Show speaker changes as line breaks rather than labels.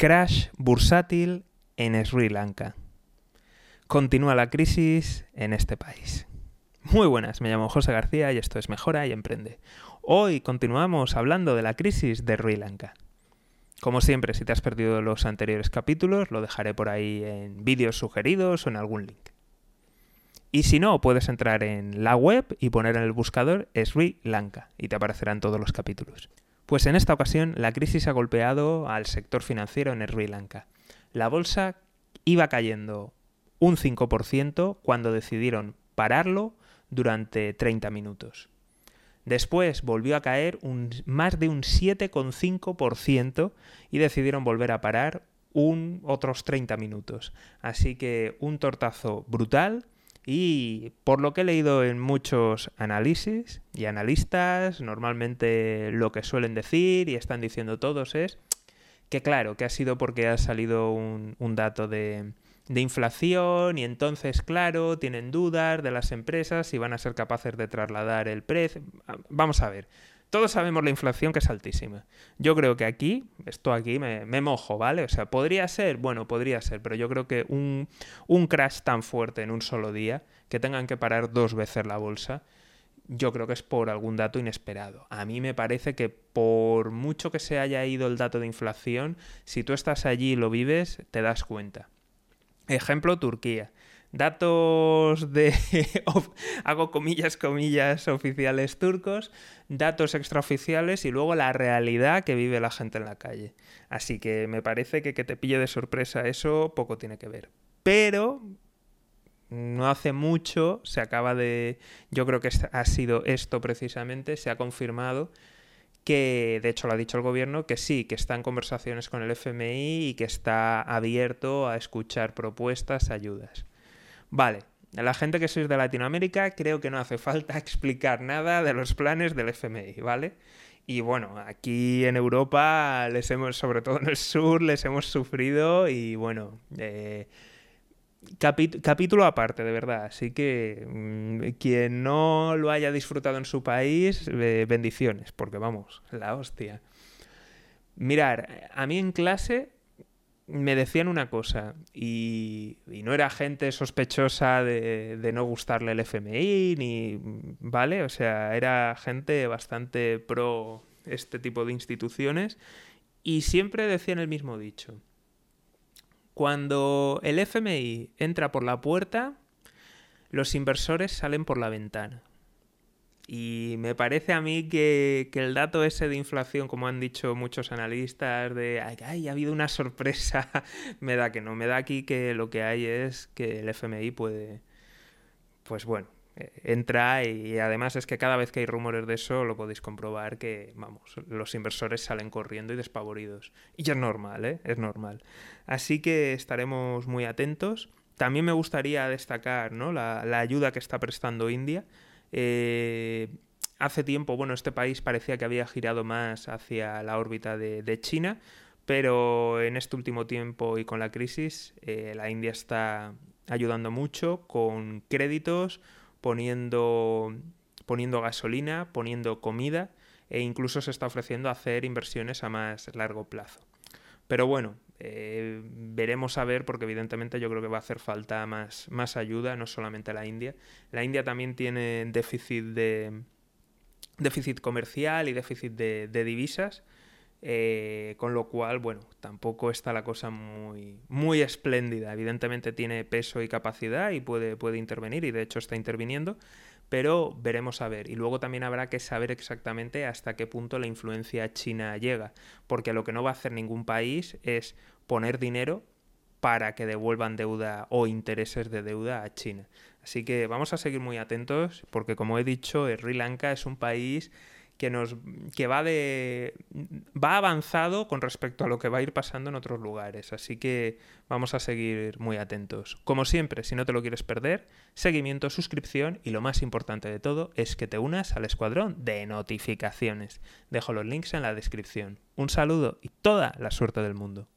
Crash bursátil en Sri Lanka. Continúa la crisis en este país. Muy buenas, me llamo José García y esto es Mejora y Emprende. Hoy continuamos hablando de la crisis de Sri Lanka. Como siempre, si te has perdido los anteriores capítulos, lo dejaré por ahí en vídeos sugeridos o en algún link. Y si no, puedes entrar en la web y poner en el buscador Sri Lanka y te aparecerán todos los capítulos. Pues en esta ocasión la crisis ha golpeado al sector financiero en Sri Lanka. La bolsa iba cayendo un 5% cuando decidieron pararlo durante 30 minutos. Después volvió a caer un, más de un 7,5% y decidieron volver a parar un, otros 30 minutos. Así que un tortazo brutal y por lo que he leído en muchos análisis y analistas, normalmente lo que suelen decir y están diciendo todos es que claro, que ha sido porque ha salido un, dato de, de inflación y entonces, claro, tienen dudas de las empresas si van a ser capaces de trasladar el precio. Vamos a ver, todos sabemos la inflación que es altísima. Yo creo que aquí, esto aquí me, mojo, ¿vale? O sea, podría ser, bueno, podría ser, pero yo creo que un, un crash tan fuerte en un solo día, que tengan que parar dos veces la bolsa, yo creo que es por algún dato inesperado. A mí me parece que por mucho que se haya ido el dato de inflación, si tú estás allí y lo vives, te das cuenta. Ejemplo, Turquía datos de, hago comillas, comillas, oficiales turcos, datos extraoficiales y luego la realidad que vive la gente en la calle. Así que me parece que que te pille de sorpresa eso poco tiene que ver. Pero no hace mucho se acaba de, yo creo que ha sido esto precisamente, se ha confirmado que de hecho lo ha dicho el gobierno, que sí, que está en conversaciones con el FMI y que está abierto a escuchar propuestas, ayudas. Vale, la gente que sois de Latinoamérica creo que no hace falta explicar nada de los planes del FMI, ¿vale? Y bueno, aquí en Europa, les hemos, sobre todo en el sur, les hemos sufrido y bueno, eh, capítulo aparte, de verdad. Así que mm, quien no lo haya disfrutado en su país, eh, bendiciones, porque vamos, la hostia. Mirar, a mí en clase me decían una cosa y, no era gente sospechosa de, no gustarle el FMI ni vale o sea era gente bastante pro este tipo de instituciones y siempre decían el mismo dicho. Cuando el FMI entra por la puerta los inversores salen por la ventana y me parece a mí que, el dato ese de inflación, como han dicho muchos analistas, de ay, ha habido una sorpresa, me da que no, me da aquí que lo que hay es que el FMI puede, pues bueno, eh, entra y además es que cada vez que hay rumores de eso lo podéis comprobar que, vamos, los inversores salen corriendo y despavoridos. Y es normal, ¿eh? Es normal. Así que estaremos muy atentos. También me gustaría destacar ¿no? la, la ayuda que está prestando India eh, hace tiempo, bueno, este país parecía que había girado más hacia la órbita de, China, pero en este último tiempo y con la crisis, eh, la India está ayudando mucho con créditos, poniendo, poniendo gasolina, poniendo comida e incluso se está ofreciendo hacer inversiones a más largo plazo. Pero bueno, eh, veremos a ver, porque evidentemente yo creo que va a hacer falta más, más ayuda, no solamente la India. La India también tiene déficit de déficit comercial y déficit de, divisas. Eh, con lo cual, bueno, tampoco está la cosa muy, muy espléndida. Evidentemente tiene peso y capacidad y puede, puede intervenir, y de hecho está interviniendo, pero veremos a ver. Y luego también habrá que saber exactamente hasta qué punto la influencia china llega, porque lo que no va a hacer ningún país es poner dinero para que devuelvan deuda o intereses de deuda a China. Así que vamos a seguir muy atentos porque como he dicho, Sri Lanka es un país que nos que va de va avanzado con respecto a lo que va a ir pasando en otros lugares, así que vamos a seguir muy atentos. Como siempre, si no te lo quieres perder, seguimiento, suscripción y lo más importante de todo es que te unas al escuadrón de notificaciones. Dejo los links en la descripción. Un saludo y toda la suerte del mundo.